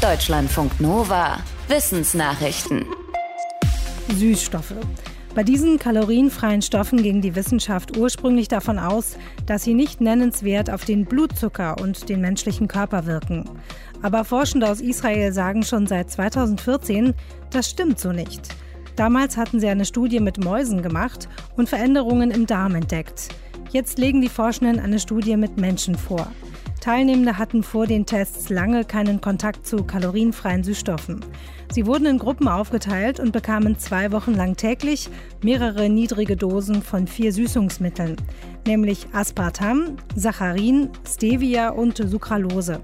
Deutschlandfunk Nova. Wissensnachrichten. Süßstoffe. Bei diesen kalorienfreien Stoffen ging die Wissenschaft ursprünglich davon aus, dass sie nicht nennenswert auf den Blutzucker und den menschlichen Körper wirken. Aber Forschende aus Israel sagen schon seit 2014, das stimmt so nicht. Damals hatten sie eine Studie mit Mäusen gemacht und Veränderungen im Darm entdeckt. Jetzt legen die Forschenden eine Studie mit Menschen vor. Teilnehmende hatten vor den Tests lange keinen Kontakt zu kalorienfreien Süßstoffen. Sie wurden in Gruppen aufgeteilt und bekamen zwei Wochen lang täglich mehrere niedrige Dosen von vier Süßungsmitteln, nämlich Aspartam, Saccharin, Stevia und Sucralose.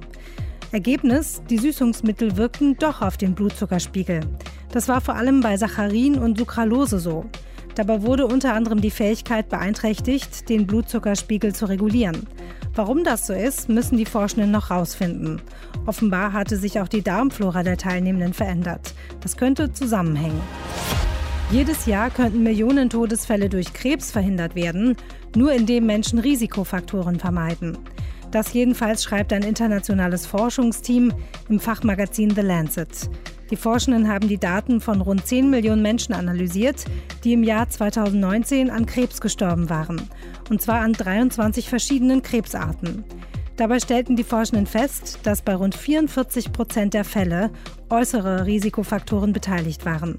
Ergebnis, die Süßungsmittel wirkten doch auf den Blutzuckerspiegel. Das war vor allem bei Saccharin und Sucralose so. Dabei wurde unter anderem die Fähigkeit beeinträchtigt, den Blutzuckerspiegel zu regulieren. Warum das so ist, müssen die Forschenden noch herausfinden. Offenbar hatte sich auch die Darmflora der Teilnehmenden verändert. Das könnte zusammenhängen. Jedes Jahr könnten Millionen Todesfälle durch Krebs verhindert werden, nur indem Menschen Risikofaktoren vermeiden. Das jedenfalls schreibt ein internationales Forschungsteam im Fachmagazin The Lancet. Die Forschenden haben die Daten von rund 10 Millionen Menschen analysiert, die im Jahr 2019 an Krebs gestorben waren. Und zwar an 23 verschiedenen Krebsarten. Dabei stellten die Forschenden fest, dass bei rund 44 Prozent der Fälle äußere Risikofaktoren beteiligt waren.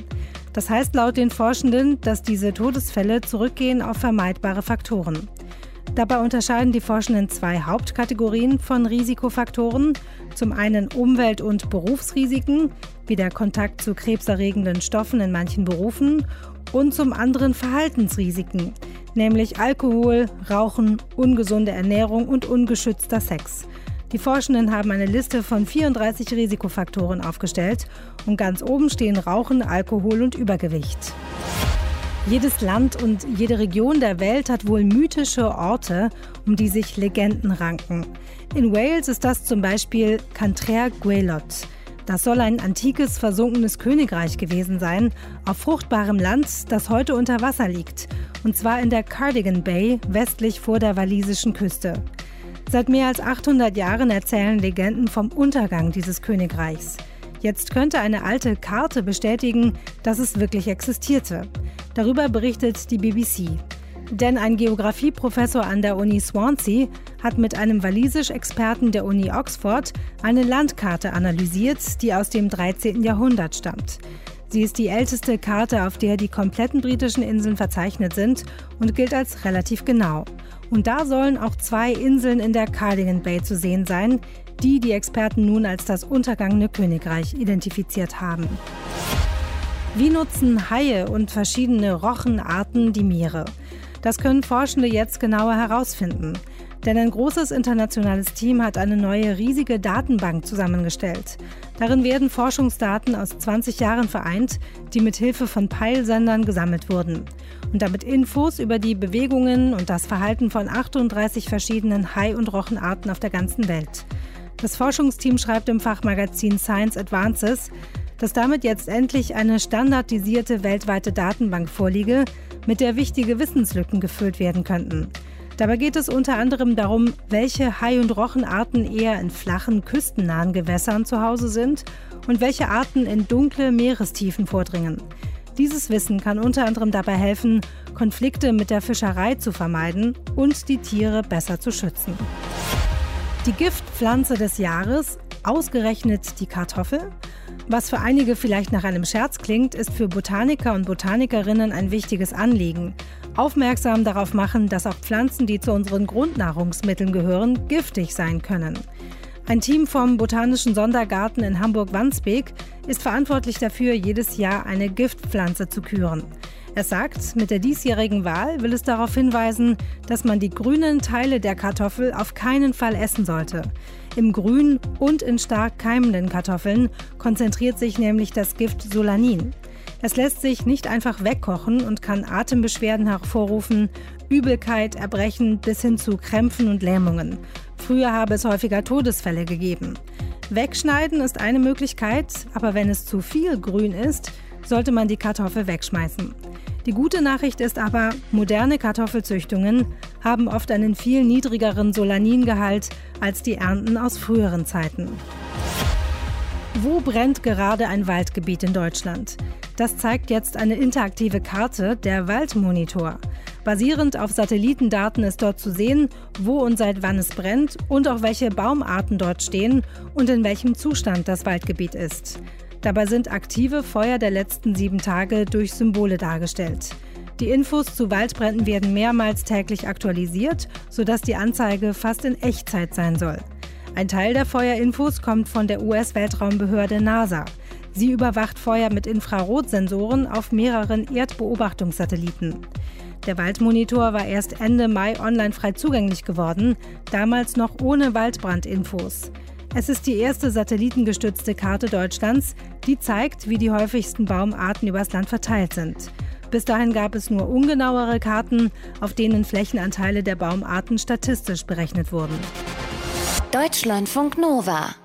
Das heißt laut den Forschenden, dass diese Todesfälle zurückgehen auf vermeidbare Faktoren. Dabei unterscheiden die Forschenden zwei Hauptkategorien von Risikofaktoren. Zum einen Umwelt- und Berufsrisiken, wie der Kontakt zu krebserregenden Stoffen in manchen Berufen, und zum anderen Verhaltensrisiken, nämlich Alkohol, Rauchen, ungesunde Ernährung und ungeschützter Sex. Die Forschenden haben eine Liste von 34 Risikofaktoren aufgestellt und ganz oben stehen Rauchen, Alkohol und Übergewicht. Jedes Land und jede Region der Welt hat wohl mythische Orte, um die sich Legenden ranken. In Wales ist das zum Beispiel Cantrer Gwaelod. Das soll ein antikes, versunkenes Königreich gewesen sein, auf fruchtbarem Land, das heute unter Wasser liegt, und zwar in der Cardigan Bay, westlich vor der walisischen Küste. Seit mehr als 800 Jahren erzählen Legenden vom Untergang dieses Königreichs. Jetzt könnte eine alte Karte bestätigen, dass es wirklich existierte. Darüber berichtet die BBC. Denn ein Geografieprofessor an der Uni Swansea hat mit einem walisisch-Experten der Uni Oxford eine Landkarte analysiert, die aus dem 13. Jahrhundert stammt. Sie ist die älteste Karte, auf der die kompletten britischen Inseln verzeichnet sind und gilt als relativ genau. Und da sollen auch zwei Inseln in der Cardigan Bay zu sehen sein, die die Experten nun als das untergangene Königreich identifiziert haben. Wie nutzen Haie und verschiedene Rochenarten die Meere? Das können Forschende jetzt genauer herausfinden. Denn ein großes internationales Team hat eine neue riesige Datenbank zusammengestellt. Darin werden Forschungsdaten aus 20 Jahren vereint, die mit Hilfe von Peilsendern gesammelt wurden. Und damit Infos über die Bewegungen und das Verhalten von 38 verschiedenen Hai- und Rochenarten auf der ganzen Welt. Das Forschungsteam schreibt im Fachmagazin Science Advances, dass damit jetzt endlich eine standardisierte weltweite Datenbank vorliege, mit der wichtige Wissenslücken gefüllt werden könnten. Dabei geht es unter anderem darum, welche Hai- und Rochenarten eher in flachen, küstennahen Gewässern zu Hause sind und welche Arten in dunkle Meerestiefen vordringen. Dieses Wissen kann unter anderem dabei helfen, Konflikte mit der Fischerei zu vermeiden und die Tiere besser zu schützen. Die Giftpflanze des Jahres, ausgerechnet die Kartoffel? Was für einige vielleicht nach einem Scherz klingt, ist für Botaniker und Botanikerinnen ein wichtiges Anliegen. Aufmerksam darauf machen, dass auch Pflanzen, die zu unseren Grundnahrungsmitteln gehören, giftig sein können. Ein Team vom Botanischen Sondergarten in Hamburg-Wandsbek ist verantwortlich dafür, jedes Jahr eine Giftpflanze zu küren. Er sagt, mit der diesjährigen Wahl will es darauf hinweisen, dass man die grünen Teile der Kartoffel auf keinen Fall essen sollte. Im Grün und in stark keimenden Kartoffeln konzentriert sich nämlich das Gift Solanin. Es lässt sich nicht einfach wegkochen und kann Atembeschwerden hervorrufen, Übelkeit, Erbrechen bis hin zu Krämpfen und Lähmungen. Früher habe es häufiger Todesfälle gegeben. Wegschneiden ist eine Möglichkeit, aber wenn es zu viel grün ist, sollte man die Kartoffel wegschmeißen. Die gute Nachricht ist aber, moderne Kartoffelzüchtungen haben oft einen viel niedrigeren Solaningehalt als die Ernten aus früheren Zeiten. Wo brennt gerade ein Waldgebiet in Deutschland? Das zeigt jetzt eine interaktive Karte, der Waldmonitor. Basierend auf Satellitendaten ist dort zu sehen, wo und seit wann es brennt und auch welche Baumarten dort stehen und in welchem Zustand das Waldgebiet ist. Dabei sind aktive Feuer der letzten sieben Tage durch Symbole dargestellt. Die Infos zu Waldbränden werden mehrmals täglich aktualisiert, sodass die Anzeige fast in Echtzeit sein soll. Ein Teil der Feuerinfos kommt von der US-Weltraumbehörde NASA. Sie überwacht Feuer mit Infrarotsensoren auf mehreren Erdbeobachtungssatelliten. Der Waldmonitor war erst Ende Mai online frei zugänglich geworden, damals noch ohne Waldbrandinfos. Es ist die erste satellitengestützte Karte Deutschlands, die zeigt, wie die häufigsten Baumarten übers Land verteilt sind. Bis dahin gab es nur ungenauere Karten, auf denen Flächenanteile der Baumarten statistisch berechnet wurden. Deutschlandfunk Nova